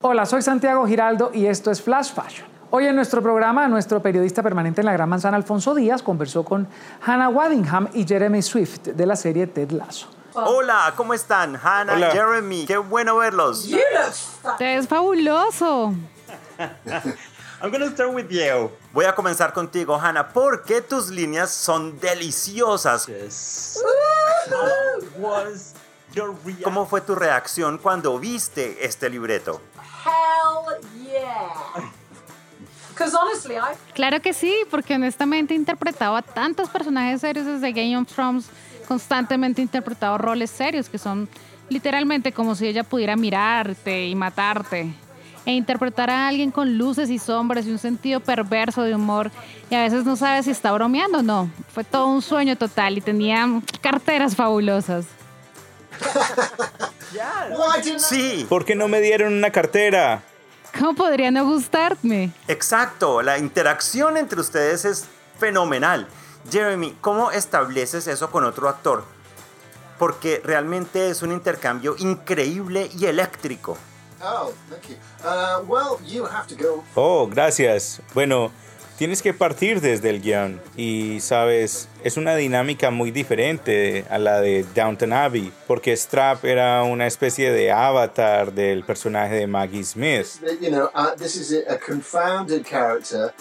Hola, soy Santiago Giraldo y esto es Flash Fashion. Hoy en nuestro programa, nuestro periodista permanente en la Gran Manzana, Alfonso Díaz, conversó con Hannah Waddingham y Jeremy Swift de la serie Ted Lasso. Hola, ¿cómo están? Hannah, Hola. Jeremy, qué bueno verlos. Te es fabuloso. I'm gonna start with you. Voy a comenzar contigo, Hannah, porque tus líneas son deliciosas. Yes. How was your reaction? ¿Cómo fue tu reacción cuando viste este libreto? Hell yeah. Because honestly, I Claro que sí, porque honestamente he interpretado a tantos personajes serios desde Game of Thrones, constantemente he interpretado roles serios que son literalmente como si ella pudiera mirarte y matarte. E interpretar a alguien con luces y sombras y un sentido perverso de humor y a veces no sabes si está bromeando o no. Fue todo un sueño total y tenía carteras fabulosas. Sí, ¿Por qué no me dieron una cartera? ¿Cómo podría no gustarme? exacto. La interacción entre ustedes es fenomenal. Jeremy, ¿cómo estableces eso con otro actor? Porque realmente es un intercambio increíble y eléctrico. Oh, thank you. Uh, well, you have to go. Oh, gracias. Bueno, tienes que partir desde el guion. Y sabes, es una dinámica muy diferente a la de Downton Abbey, porque Strap era una especie de avatar del personaje de Maggie Smith. Uh, this is a, confounded character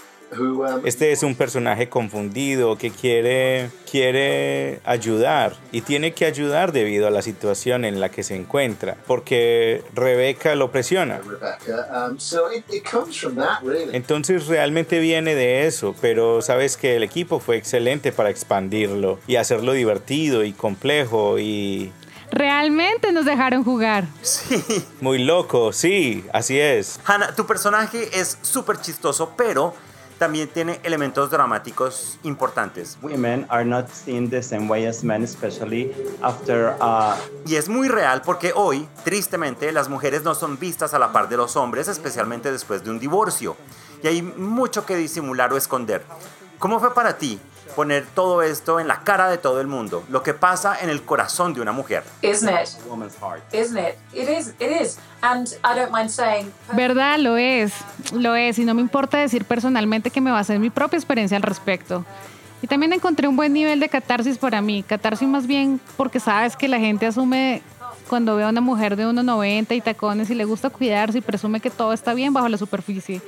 Este es un personaje confundido que quiere, quiere ayudar y tiene que ayudar debido a la situación en la que se encuentra, porque Rebeca lo presiona. Rebecca. Um, so it, it comes from that, really. Entonces realmente viene de eso, pero sabes que el equipo fue excelente para expandirlo y hacerlo divertido y complejo y Realmente nos dejaron jugar. Sí. muy loco, sí, así es. Hannah, tu personaje es súper chistoso, pero también tiene elementos dramáticos importantes. women are not seen the same way as men, especially after uh, Y es muy real porque hoy, tristemente, las mujeres no son vistas a la par de los hombres, especialmente después de un divorcio. Y hay mucho que disimular o esconder. ¿Cómo fue para ti poner todo esto en la cara de todo el mundo? Lo que pasa en el corazón de una mujer. isn't it? a woman's heart. Isn't it? It is. It is. And I don't mind saying. ¿Verdad? Lo es, lo es, y no me importa decir personalmente que me basé en mi propia experiencia al respecto. Y también encontré un buen nivel de catarsis para mí, catarsis más bien porque sabes que la gente asume cuando ve a una mujer de 1,90 y tacones y le gusta cuidarse y presume que todo está bien bajo la superficie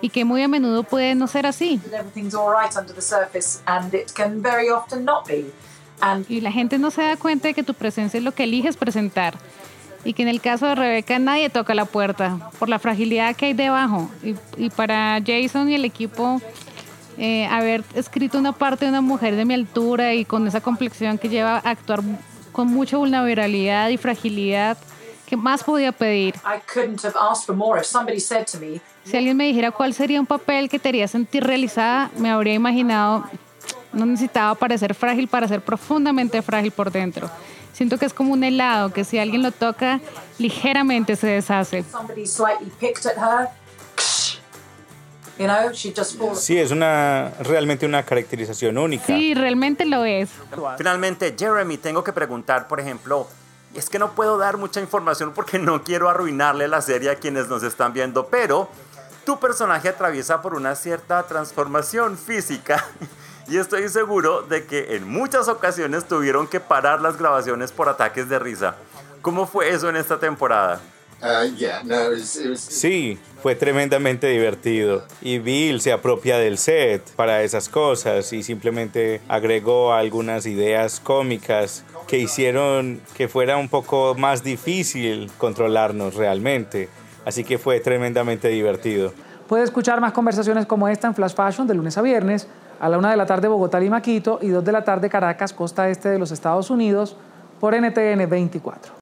y que muy a menudo puede no ser así. Y la gente no se da cuenta de que tu presencia es lo que eliges presentar. Y que en el caso de Rebeca nadie toca la puerta por la fragilidad que hay debajo. Y, y para Jason y el equipo, eh, haber escrito una parte de una mujer de mi altura y con esa complexión que lleva a actuar con mucha vulnerabilidad y fragilidad, ¿qué más podía pedir? I couldn't have asked for more. If somebody said to me, Si alguien me dijera cuál sería un papel que te haría sentir realizada, me habría imaginado, no necesitaba parecer frágil para ser profundamente frágil por dentro. Siento que es como un helado, que si alguien lo toca, ligeramente se deshace. Sí, es una realmente una caracterización única. Sí, realmente lo es. Finalmente, Jeremy, tengo que preguntar, por ejemplo, es que no puedo dar mucha información porque no quiero arruinarle la serie a quienes nos están viendo, pero tu personaje atraviesa por una cierta transformación física y estoy seguro de que en muchas ocasiones tuvieron que parar las grabaciones por ataques de risa. ¿Cómo fue eso en esta temporada? Uh, yeah, no, it was. It was Sí, fue tremendamente divertido. Y Bill se apropia del set para esas cosas y simplemente agregó algunas ideas cómicas que hicieron que fuera un poco más difícil controlarnos realmente. Así que fue tremendamente divertido. Puede escuchar más conversaciones como esta en Flash Fashion de lunes a viernes a la 1 de la tarde Bogotá, Lima, Quito y 2 de la tarde Caracas, costa este de los Estados Unidos por NTN 24.